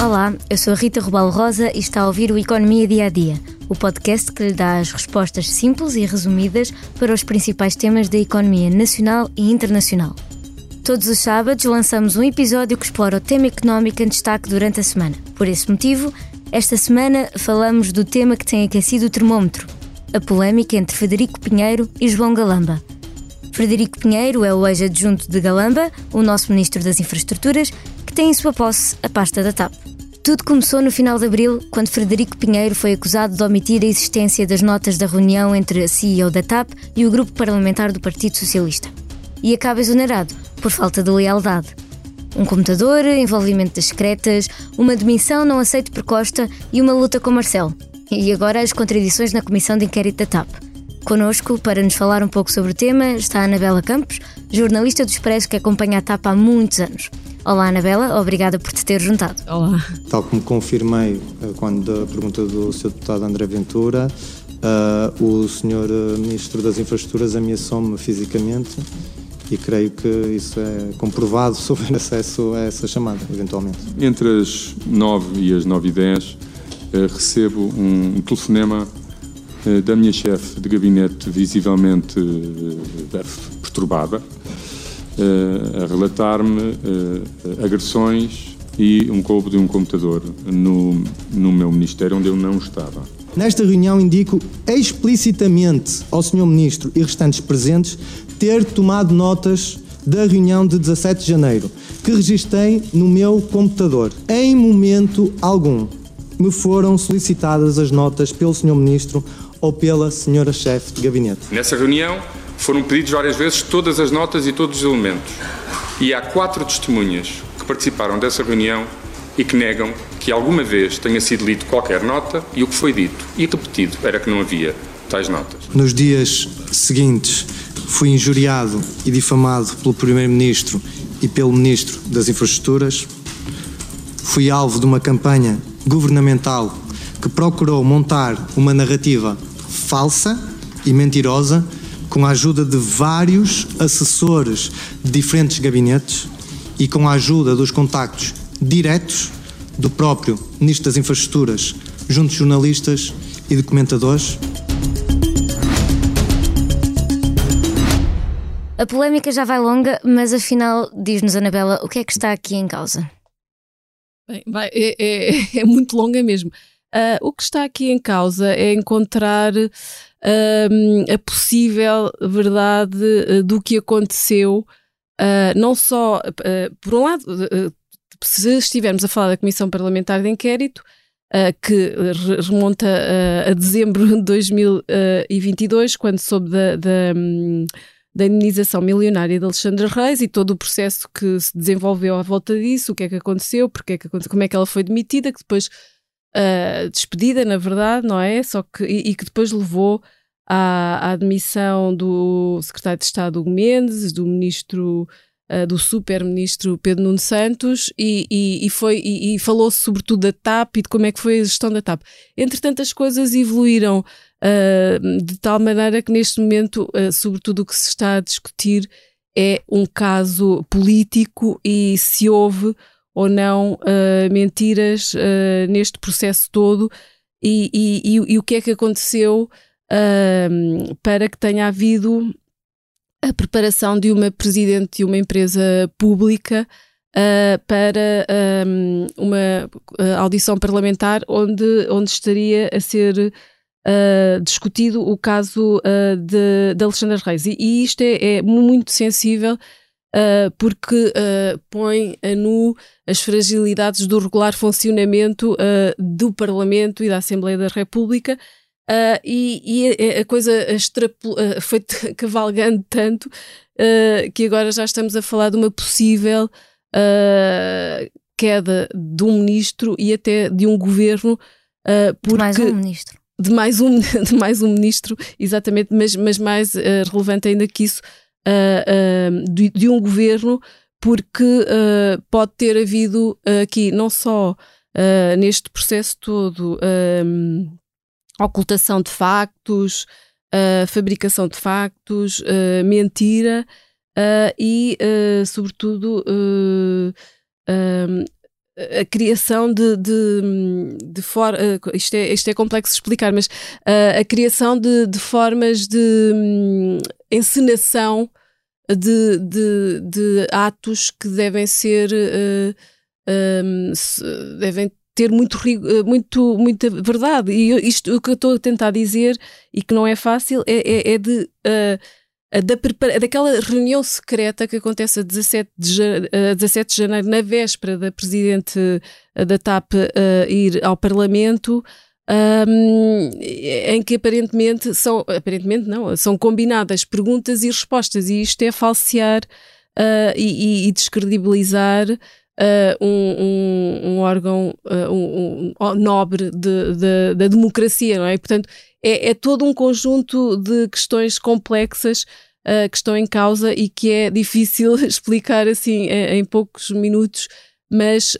Olá, eu sou a Rita Rubal Rosa e está a ouvir o Economia Dia a Dia, o podcast que lhe dá as respostas simples e resumidas para os principais temas da economia nacional e internacional. Todos os sábados lançamos um episódio que explora o tema económico em destaque durante a semana. Por esse motivo, esta semana falamos do tema que tem aquecido o termómetro: a polémica entre Federico Pinheiro e João Galamba. Frederico Pinheiro é o ex-adjunto de Galamba, o nosso Ministro das Infraestruturas, que tem em sua posse a pasta da TAP. Tudo começou no final de abril, quando Frederico Pinheiro foi acusado de omitir a existência das notas da reunião entre a CEO da TAP e o grupo parlamentar do Partido Socialista. E acaba exonerado por falta de lealdade. Um computador, envolvimento das secretas, uma demissão não aceito por Costa e uma luta com Marcelo. E agora as contradições na comissão de inquérito da TAP. Conosco, para nos falar um pouco sobre o tema, está a Anabela Campos, jornalista do Expresso que acompanha a TAP há muitos anos. Olá, Anabela, obrigada por te ter juntado. Olá. Tal como confirmei eh, quando a pergunta do Sr. Deputado André Ventura, uh, o Sr. Ministro das Infraestruturas ameaçou-me fisicamente e creio que isso é comprovado se houver acesso a essa chamada, eventualmente. Entre as 9 e as 9 e 10 eh, recebo um telefonema eh, da minha chefe de gabinete visivelmente eh, perturbada a relatar-me agressões e um roubo de um computador no, no meu ministério onde eu não estava. Nesta reunião indico explicitamente ao Sr. Ministro e restantes presentes ter tomado notas da reunião de 17 de janeiro, que registrei no meu computador. Em momento algum me foram solicitadas as notas pelo Sr. Ministro ou pela Sra. Chefe de Gabinete. Nessa reunião foram pedidos várias vezes todas as notas e todos os elementos. E há quatro testemunhas que participaram dessa reunião e que negam que alguma vez tenha sido lido qualquer nota e o que foi dito e repetido era que não havia tais notas. Nos dias seguintes fui injuriado e difamado pelo Primeiro-Ministro e pelo Ministro das Infraestruturas. Fui alvo de uma campanha governamental que procurou montar uma narrativa falsa e mentirosa com a ajuda de vários assessores de diferentes gabinetes e com a ajuda dos contactos diretos do próprio Ministro das Infraestruturas junto de jornalistas e documentadores. A polémica já vai longa, mas afinal, diz-nos Anabela, o que é que está aqui em causa? Bem, vai, é, é, é, muito longa mesmo. Uh, o que está aqui em causa é encontrar uh, a possível verdade uh, do que aconteceu, ah, não só, por um lado, se estivermos a falar da Comissão Parlamentar de Inquérito, que remonta a dezembro de 2022, quando soube da, da da indenização milionária de Alexandra Reis e todo o processo que se desenvolveu à volta disso, o que é que aconteceu, porque é que, como é que ela foi demitida, que depois uh, despedida, na verdade, não é? Só que, e, e que depois levou à, à admissão do secretário de Estado Hugo Mendes, do ministro uh, do super-ministro Pedro Nuno Santos e, e, e foi, e, e falou-se sobretudo da TAP e de como é que foi a gestão da TAP. Entretanto, as coisas evoluíram uh, de tal maneira que neste momento, uh, sobretudo o que se está a discutir é um caso político e se houve ou não uh, mentiras neste processo todo e, e, e, e, o que é que aconteceu para que tenha havido a preparação de uma presidente de uma empresa pública uh, para um, uma audição parlamentar onde, onde estaria a ser uh, discutido o caso uh, de, de Alexandre Reis. E, e isto é, é, muito sensível uh, porque põe a nu as fragilidades do regular funcionamento do Parlamento e da Assembleia da República. e, e a, a coisa foi cavalgando tanto que agora já estamos a falar de uma possível queda de um ministro e até de um governo. Uh, porque, de mais um ministro de mais um, de mais um ministro, exatamente, mas, mas mais uh, relevante ainda que isso, uh, uh, de, de, um governo, porque pode ter havido aqui não só neste processo todo ocultação de factos, fabricação de factos, mentira e, sobretudo, a criação de, de, de for, isto, é, isto é complexo de explicar, mas uh, a criação de, de formas de um, encenação de, de, de, atos que devem ser um, devem ter muito, muito, muita verdade. E isto o que eu estou a tentar dizer e que não é fácil é, é, é de uh, da, daquela reunião secreta que acontece a 17 de, a 17 de janeiro, na véspera da presidente da TAP uh, ir ao Parlamento, um, em que aparentemente são, aparentemente não, são combinadas perguntas e respostas, e isto é falsear uh, e, e, descredibilizar Uh, um, um, órgão uh, um, nobre de, de, da democracia, não é? Portanto, é, é, todo um conjunto de questões complexas uh, que estão em causa e que é difícil explicar assim em, em poucos minutos, mas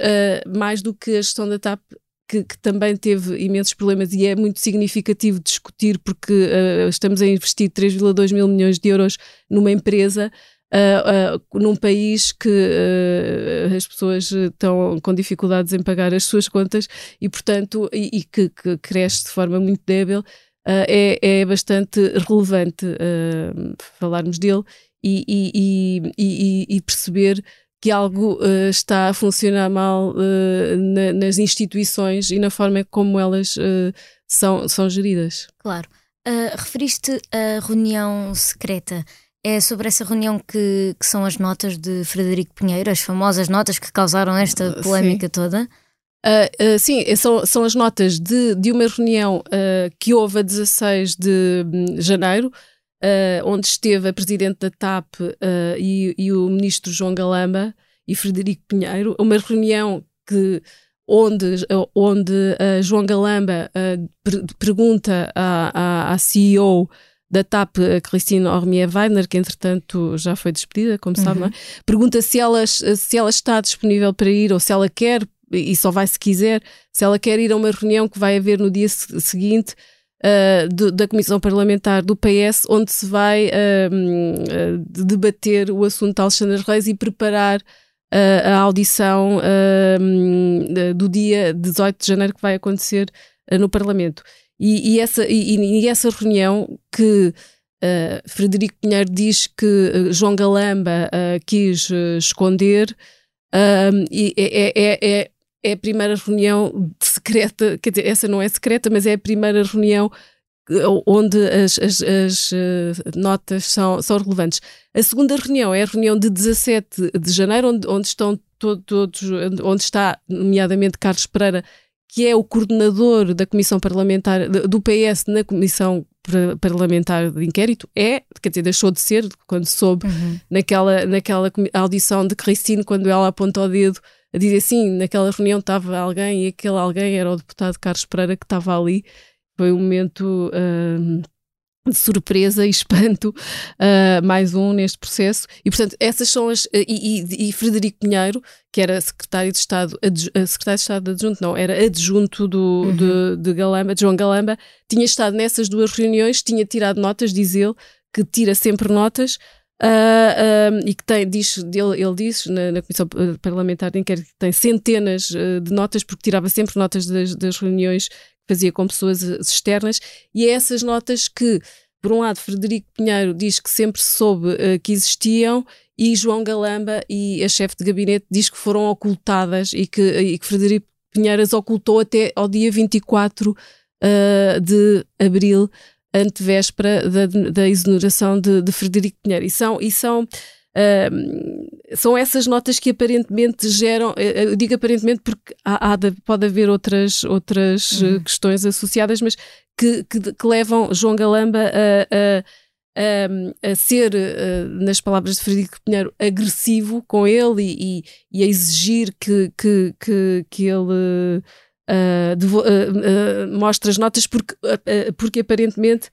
mais do que a gestão da TAP que, que, também teve imensos problemas e é muito significativo discutir porque uh, estamos a investir 3,2 mil milhões de euros numa empresa uh, uh, num país que uh, as pessoas estão com dificuldades em pagar as suas contas e, portanto, e, e que, que, cresce de forma muito débil, é, é, bastante relevante falarmos dele e, e, e, e perceber que algo uh, está a funcionar mal uh, na, nas instituições e na forma como elas uh, são, são geridas. Claro. referiste a reunião secreta. É sobre essa reunião que, que, são as notas de Frederico Pinheiro, as famosas notas que causaram esta polémica sim. toda? Sim, são, são as notas de, de uma reunião que houve a 16 de hum, janeiro, onde esteve a presidente da TAP e, e, o ministro João Galamba e Frederico Pinheiro. Uma reunião que, onde, onde João Galamba pergunta à, à, à CEO da TAP, a Christine Ormier Weidner, que entretanto já foi despedida, como uhum. sabe, é? pergunta se ela, se ela está disponível para ir ou se ela quer, e só vai se quiser, se ela quer ir a uma reunião que vai haver no dia seguinte uh, de, da Comissão Parlamentar do PS, onde se vai uh, uh, debater o assunto de Alexandre Reis e preparar a audição do dia 18 de janeiro que vai acontecer no Parlamento. E, e essa, e, e, essa reunião que uh, Frederico Pinheiro diz que uh, João Galamba uh, quis esconder é, é, é, é, a primeira reunião secreta, quer dizer, essa não é secreta, mas é a primeira reunião onde as, as, as notas são, são relevantes. A segunda reunião é a reunião de 17 de janeiro, onde, onde estão todos, onde está nomeadamente Carlos Pereira que é o coordenador da Comissão Parlamentar do PS na Comissão Parlamentar de Inquérito, é, quer dizer, deixou de ser quando soube uhum. naquela, naquela audição de Cristine, quando ela apontou o dedo a dizer assim, naquela reunião estava alguém e aquele alguém era o deputado Carlos Pereira que estava ali. Foi um momento. Uh, de surpresa e espanto, uh, mais um neste processo. E, portanto, essas são as. E, e, e, Frederico Pinheiro, que era secretário de Estado, uh, secretário de Estado adjunto, não, era adjunto do, uhum. de, de, Galamba, de João Galamba, tinha estado nessas duas reuniões, tinha tirado notas, diz ele, que tira sempre notas. Uh, e que tem, diz, ele, ele diz na, na, Comissão Parlamentar de Inquérito que tem centenas de notas, porque tirava sempre notas das, das reuniões fazia com pessoas externas, e é essas notas que, por um lado, Frederico Pinheiro diz que sempre soube uh, que existiam, e João Galamba e a chefe de gabinete diz que foram ocultadas e que, e que Frederico Pinheiro as ocultou até ao dia 24 uh, de abril, antevéspera da, da exoneração de, de Frederico Pinheiro. E são, e são são essas notas que aparentemente geram, eh, eu digo aparentemente porque há, há de, pode haver outras, outras uhum. questões associadas, mas que, que, que, levam João Galamba a, a, a, a ser, nas palavras de Frederico Pinheiro, agressivo com ele e, e, e a exigir que, que, que, que ele uh, devo, mostre as notas porque, porque aparentemente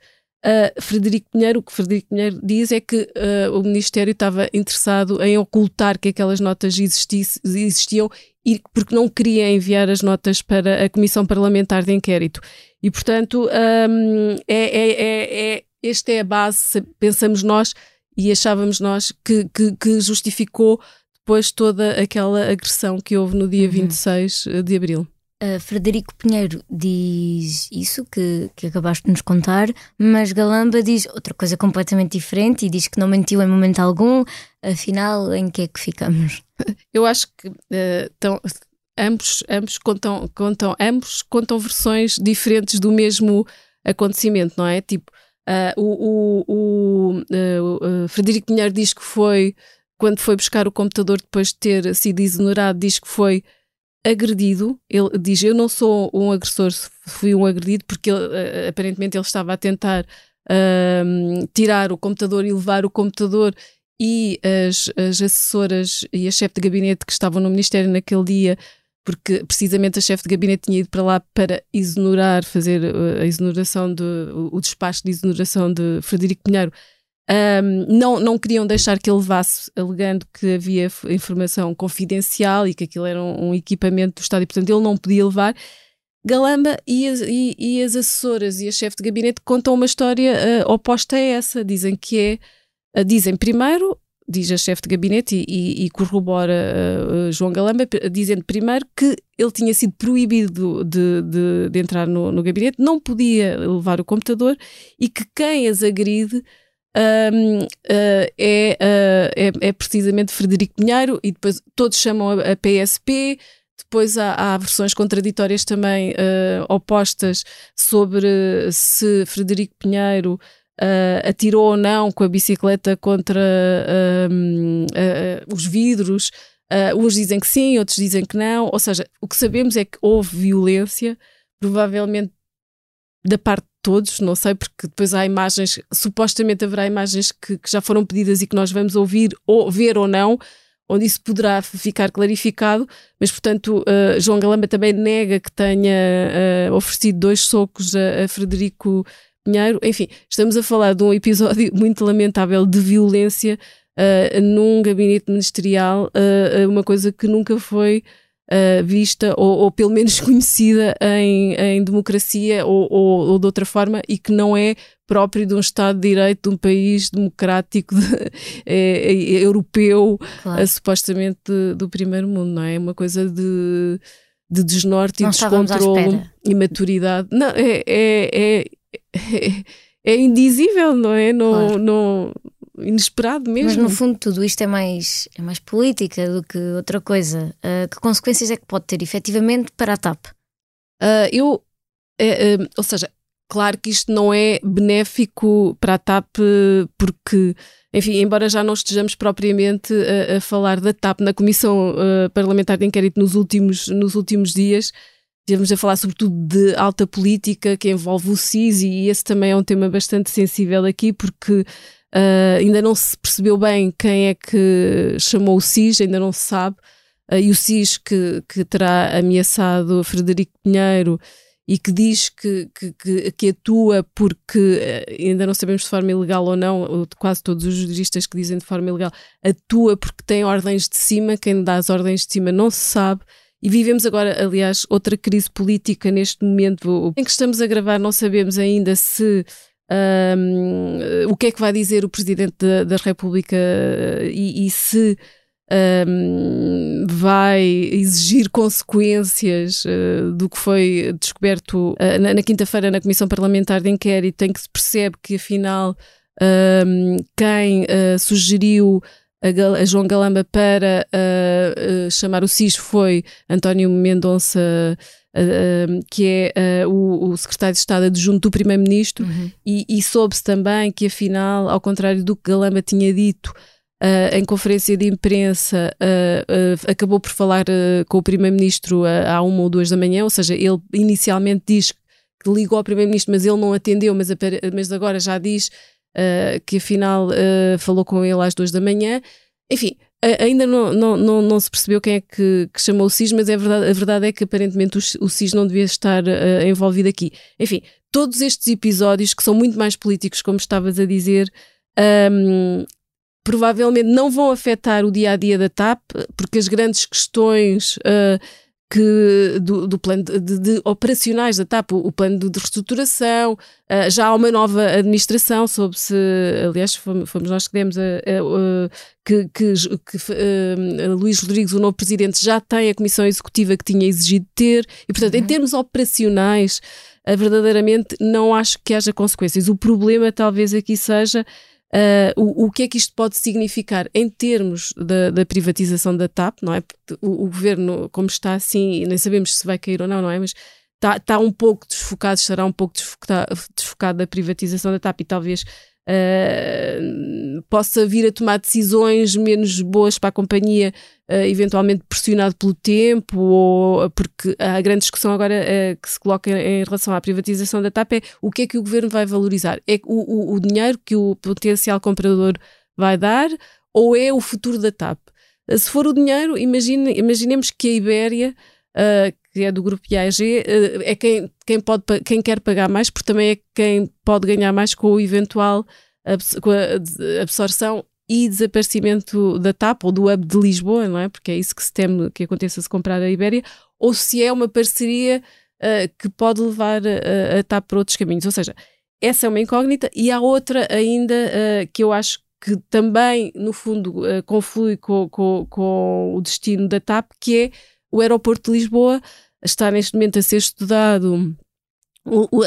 Frederico Pinheiro, o que Frederico Pinheiro diz é que o Ministério estava interessado em ocultar que aquelas notas existiam e porque não queria enviar as notas para a Comissão Parlamentar de Inquérito. E, portanto, um, é, é, é, é, esta é a base, pensamos nós e achávamos nós, que, que, que justificou depois toda aquela agressão que houve no dia uhum. 26 de abril. Uh, Frederico Pinheiro diz isso que, que acabaste de nos contar, mas Galamba diz outra coisa completamente diferente e diz que não mentiu em momento algum. Afinal, em que é que ficamos? Eu acho que uh, tão, ambos, ambos, contam, contam, ambos contam versões diferentes do mesmo acontecimento, não é? Tipo, uh, o, o, o Frederico Pinheiro diz que foi quando foi buscar o computador depois de ter sido exonerado, diz que foi agredido. Ele diz: Eu não sou um agressor, fui um agredido, porque ele, uh, aparentemente ele estava a tentar uh, tirar o computador e levar o computador. E as, as assessoras e a chefe de gabinete que estavam no Ministério naquele dia, porque precisamente a chefe de gabinete tinha ido para lá para exonerar, fazer uh, a exoneração de, o despacho de exoneração de Frederico Pinheiro, um, não, não queriam deixar que ele levasse, alegando que havia informação confidencial e que aquilo era um, um equipamento do Estado e, portanto, ele não podia levar. Galamba e as, e, e as assessoras e a chefe de gabinete contam uma história uh, oposta a essa. Dizem que é. Uh, dizem primeiro, diz a chefe de gabinete e, e, corrobora uh, João Galamba, dizendo primeiro que ele tinha sido proibido de, de, de entrar no, no, gabinete, não podia levar o computador e que quem as agride um, uh, é, uh, é, é, precisamente Frederico Pinheiro e depois todos chamam a, a PSP. Depois há, há, versões contraditórias também uh, opostas sobre se Frederico Pinheiro atirou ou não com a bicicleta contra os vidros. uns dizem que sim, outros dizem que não. Ou seja, o que sabemos é que houve violência, provavelmente da parte todos, não sei, porque depois há imagens, supostamente haverá imagens que, que já foram pedidas e que nós vamos ouvir ou ver ou não, onde isso poderá ficar clarificado, mas portanto uh, João Galamba também nega que tenha uh, oferecido dois socos a, a, Frederico Pinheiro. Enfim, estamos a falar de um episódio muito lamentável de violência uh, num gabinete ministerial, uma coisa que nunca foi uh, vista ou, ou, pelo menos conhecida em, em democracia ou, ou, ou, de outra forma e que não é próprio de um Estado de Direito, de um país democrático, de, é, é, europeu, claro. uh, supostamente de, do primeiro mundo, não é? é uma coisa de, de desnorte não e descontrole e maturidade. Não, é, é, é, é, indizível, não é? Não, claro. não, inesperado mesmo. Mas no fundo tudo isto é mais, é mais política do que outra coisa. Uh, que consequências é que pode ter efetivamente para a TAP? Uh, eu, é, ou seja, claro que isto não é benéfico para a TAP porque, enfim, embora já não estejamos propriamente a, a falar da TAP na Comissão uh, Parlamentar de Inquérito nos últimos, nos últimos dias, Estivemos a falar sobretudo de alta política que envolve o SIS e esse também é um tema bastante sensível aqui porque Uh, ainda não se percebeu bem quem é que chamou o SIS, ainda não se sabe. Uh, e o SIS que, que terá ameaçado Frederico Pinheiro e que diz que, que, que, atua porque uh, ainda não sabemos de forma ilegal ou não, quase todos os juristas que dizem de forma ilegal, atua porque tem ordens de cima, quem dá as ordens de cima não se sabe. E vivemos agora, aliás, outra crise política neste momento em que estamos a gravar, não sabemos ainda se o que é que vai dizer o Presidente da, da República e, e se vai exigir consequências uh, do que foi descoberto uh, na, na quinta-feira na Comissão Parlamentar de Inquérito, em que se percebe que afinal quem uh, sugeriu a, a, João Galamba para chamar o SIS foi António Mendonça uh, que é uh, o, o, secretário de Estado adjunto do Primeiro-Ministro, uhum. e, e soube-se também que, afinal, ao contrário do que Galamba tinha dito, Uh, em conferência de imprensa, uh, uh, acabou por falar com o Primeiro-Ministro à uma ou duas da manhã, ou seja, ele inicialmente diz que ligou ao Primeiro-Ministro, mas ele não atendeu, mas, mas agora já diz que afinal falou com ele às duas da manhã. Enfim, ainda não, não, não, não, se percebeu quem é que, que, chamou o SIS, mas é verdade, a verdade é que aparentemente o, o SIS não devia estar uh, envolvido aqui. Enfim, todos estes episódios que são muito mais políticos, como estavas a dizer, um, provavelmente não vão afetar o dia a dia da TAP, porque as grandes questões uh, que do, do plano de, de, de, operacionais da TAP, o, o plano de, de reestruturação, uh, já há uma nova administração, soube-se, aliás, fomos, fomos, nós que demos a, a, a que, que, que uh, Luís Rodrigues, o novo presidente, já tem a comissão executiva que tinha exigido ter, e portanto, uhum. em termos operacionais, uh, verdadeiramente não acho que haja consequências. O problema talvez aqui seja Uh, o, o, que é que isto pode significar em termos da, da privatização da TAP, não é? Porque o, o, governo, como está assim, nem sabemos se vai cair ou não, não é? Mas está, está um pouco desfocado, estará um pouco desfocado, desfocado da privatização da TAP e talvez uh, possa vir a tomar decisões menos boas para a companhia, uh, eventualmente pressionado pelo tempo, ou porque a grande discussão agora uh, que se coloca em relação à privatização da TAP é o que é que o governo vai valorizar? É o, o, o dinheiro que o potencial comprador vai dar ou é o futuro da TAP? Se for o dinheiro, imagine, imaginemos que a Ibéria, uh, que é do grupo IAG, uh, é quem, quem, pode, quem quer pagar mais, porque também é quem pode ganhar mais com o eventual com a absorção e desaparecimento da TAP ou do hub de Lisboa, não é? Porque é isso que se teme que aconteça se comprar a Ibéria, ou se é uma parceria uh, que pode levar a, a TAP para outros caminhos. Ou seja, essa é uma incógnita e há outra ainda uh, que eu acho que também, no fundo, uh, conflui com, com, com o destino da TAP, que é o aeroporto de Lisboa está neste momento a ser estudado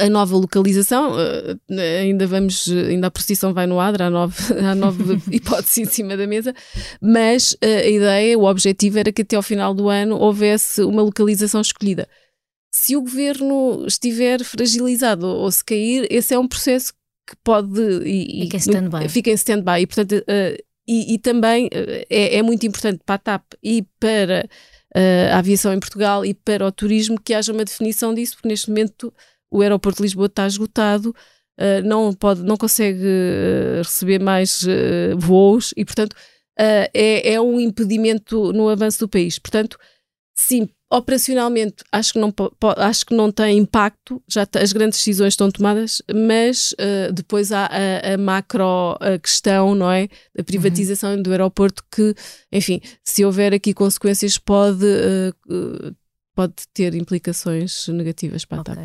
a nova localização, uh, ainda vamos, ainda a procissão vai no adra, há nove, há nove hipóteses em cima da mesa, mas uh, a ideia, o objetivo era que até ao final do ano houvesse uma localização escolhida. Se o governo estiver fragilizado ou se cair, esse é um processo que pode. E, fica em stand-by. Fica em stand-by. E, portanto, e, e, também é, é, muito importante para a TAP e para uh, a aviação em Portugal e para o turismo que haja uma definição disso, porque neste momento o aeroporto de Lisboa está esgotado, uh, não, pode, não consegue receber mais voos e, portanto, é, é um impedimento no avanço do país. Portanto, sim, operacionalmente acho que não, acho que não tem impacto, já as grandes decisões estão tomadas, mas uh, depois há a, a macro a questão, não é? Da privatização uhum. do aeroporto que, enfim, se houver aqui consequências pode, uh, pode ter implicações negativas para a. TAP.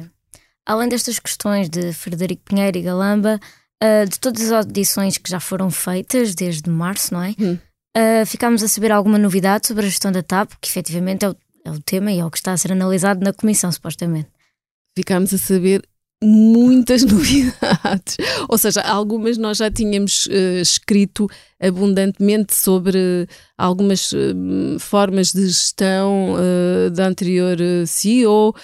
Além destas questões de Frederico Pinheiro e Galamba, uh, de todas as audições que já foram feitas desde março, não é? Hum. ficámos a saber alguma novidade sobre a gestão da TAP, que efetivamente é o é o tema e é o que está a ser analisado na comissão, supostamente. Ficámos a saber muitas novidades. Ou seja, algumas nós já tínhamos uh, escrito abundantemente sobre algumas uh, formas de gestão uh, da anterior CEO,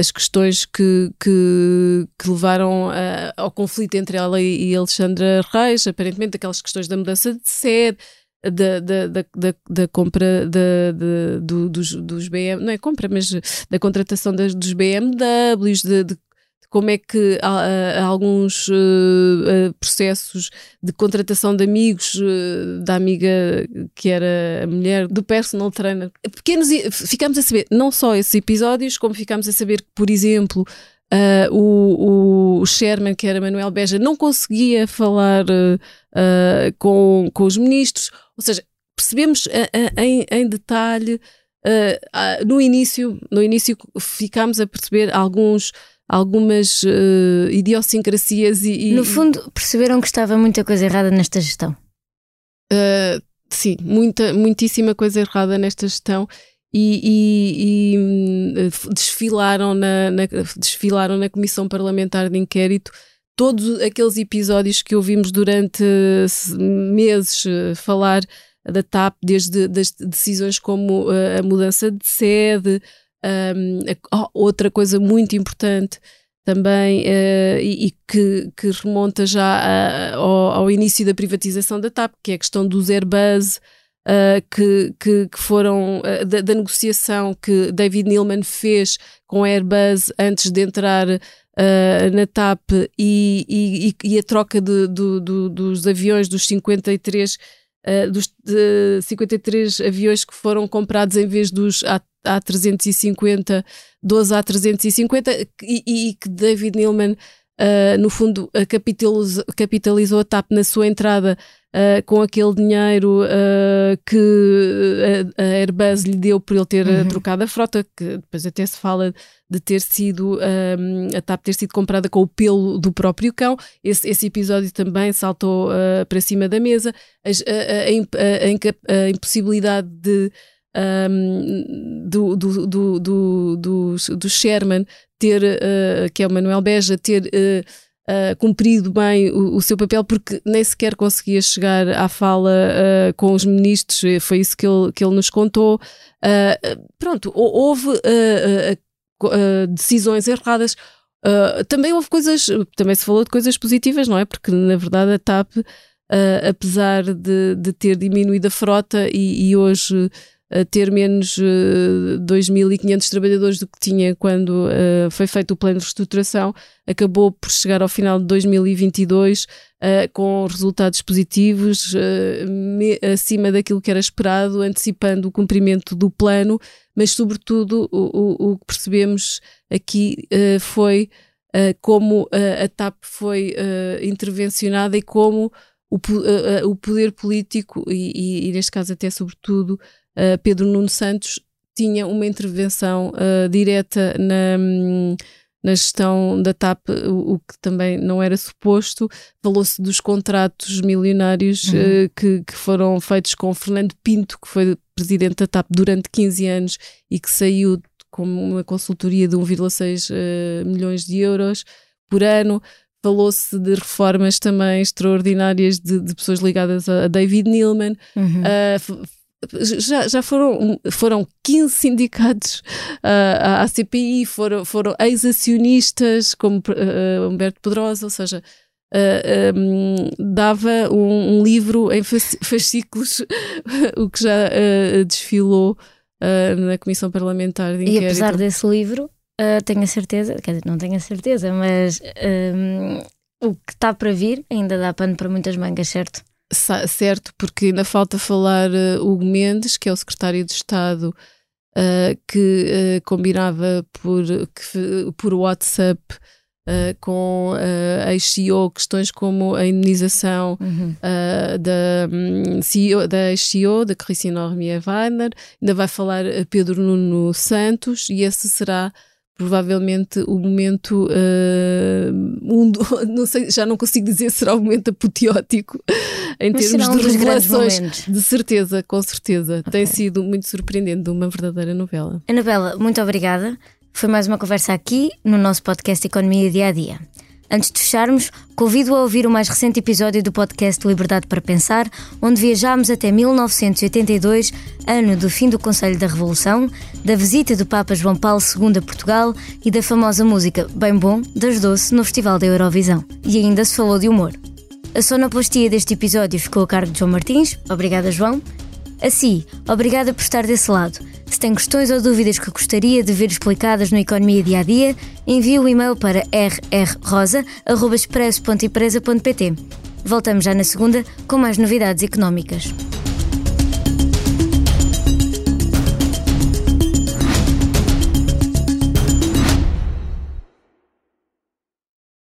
as questões que, que, que levaram ao conflito entre ela e, e Alexandra Reis, aparentemente aquelas questões da mudança de sede, da, da, da, da, compra da, do, dos, dos BM, não é compra, mas da contratação das, dos BMWs, de, de como é que alguns uh, processos de contratação de amigos uh, da amiga que era a mulher do personal trainer. Pequenos, ficamos a saber não só esses episódios, como ficamos a saber que, por exemplo, Uh, o, o Sherman, que era Manuel Beja, não conseguia falar uh, uh, com, com os ministros, ou seja, percebemos em, em detalhe. no início, no início ficámos a perceber alguns, algumas idiosincrasias e, e, No fundo, perceberam que estava muita coisa errada nesta gestão. sim, muita, muitíssima coisa errada nesta gestão e, e, e hum, desfilaram, na, na, desfilaram na Comissão Parlamentar de Inquérito todos aqueles episódios que ouvimos durante meses eh, falar da TAP, desde das decisões como eh, a mudança de sede, um, oh, outra coisa muito importante também uh, e, e que, que, remonta já a, ao, ao, início da privatização da TAP, que é a questão dos Airbus, uh, que, que, que, foram uh, da, da, negociação que David Neilman fez com a Airbus antes de entrar uh, na TAP e, e, e, a troca de, do, do, dos aviões dos 53 Uh, dos 53 aviões que foram comprados em vez dos A, A350, 12 A350, e, e que David Neilman uh, no fundo, capitalizou, capitalizou a TAP na sua entrada uh, com aquele dinheiro uh, que a, a, Airbus lhe deu por ele ter uhum. trocado a frota, que depois até se fala de ter sido a TAP ter sido comprada com o pelo do próprio cão. Esse, esse episódio também saltou para cima da mesa. A, a, a impossibilidade de um, do, do, do, do, do, do Sherman ter, uh, que é o Manuel Beja, ter uh, uh, cumprido bem o, o, seu papel, porque nem sequer conseguia chegar à fala com os ministros, foi isso que ele, que ele nos contou. pronto, houve decisões erradas. também houve coisas, também se falou de coisas positivas, não é? Porque na verdade a TAP, apesar de, de ter diminuído a frota e, e hoje a ter menos uh, eh, 2.500 trabalhadores do que tinha quando uh, foi feito o plano de reestruturação, acabou por chegar ao final de 2022 uh, eh, com resultados positivos, acima daquilo que era esperado, antecipando o cumprimento do plano, mas sobretudo o, o, o que percebemos aqui foi como a TAP foi intervencionada e como o, o poder político, e, e, e neste caso até sobretudo uh, Pedro Nuno Santos tinha uma intervenção uh, direta na, na gestão da TAP, o, o, que também não era suposto. Falou-se dos contratos milionários uhum. uh, que, que, foram feitos com Fernando Pinto, que foi presidente da TAP durante 15 anos e que saiu com uma consultoria de 1,6 uh, milhões de euros por ano. Falou-se de reformas também extraordinárias de, de pessoas ligadas a, David Neilman. Uhum. Uh, já, já foram, foram 15 sindicatos uh, à CPI, foram, foram ex-acionistas como uh, Humberto Pedrosa, ou seja, uh, um, dava um, um, livro em fascículos, o que já desfilou na Comissão Parlamentar de Inquérito. E apesar desse livro, tenho a certeza, quer dizer, não tenho a certeza, mas um, o que está para vir ainda dá pano para muitas mangas, certo? Certo, porque ainda falta falar uh, Hugo Mendes, que é o secretário de Estado, uh, que uh, combinava por, que, por WhatsApp uh, com a ex-CEO questões como a indenização uhum. da, um, CEO, da ex-CEO, da Cristina Ormia Weiner, ainda vai falar Pedro Nuno Santos, e esse será provavelmente o momento uh, um, não sei, já não consigo dizer se será o momento apoteótico em Mas termos de revelações. De certeza, com certeza. Okay. Tem sido muito surpreendente, uma verdadeira novela. Anabela, muito obrigada. Foi mais uma conversa aqui no nosso podcast Economia Dia a Dia. Antes de fecharmos, convido a ouvir o mais recente episódio do podcast Liberdade para Pensar, onde viajámos até 1982, ano do fim do Conselho da Revolução, da visita do Papa João Paulo II a Portugal e da famosa música Bem Bom das Doce no Festival da Eurovisão. E ainda se falou de humor. A sonoplastia deste episódio ficou a cargo de João Martins. Obrigada, João. Assim, obrigada por estar desse lado. Se tem questões ou dúvidas que gostaria de ver explicadas no Economia Dia a Dia, envie o e-mail para rrrosa.expresso.empresa.pt. Voltamos já na segunda com mais novidades económicas.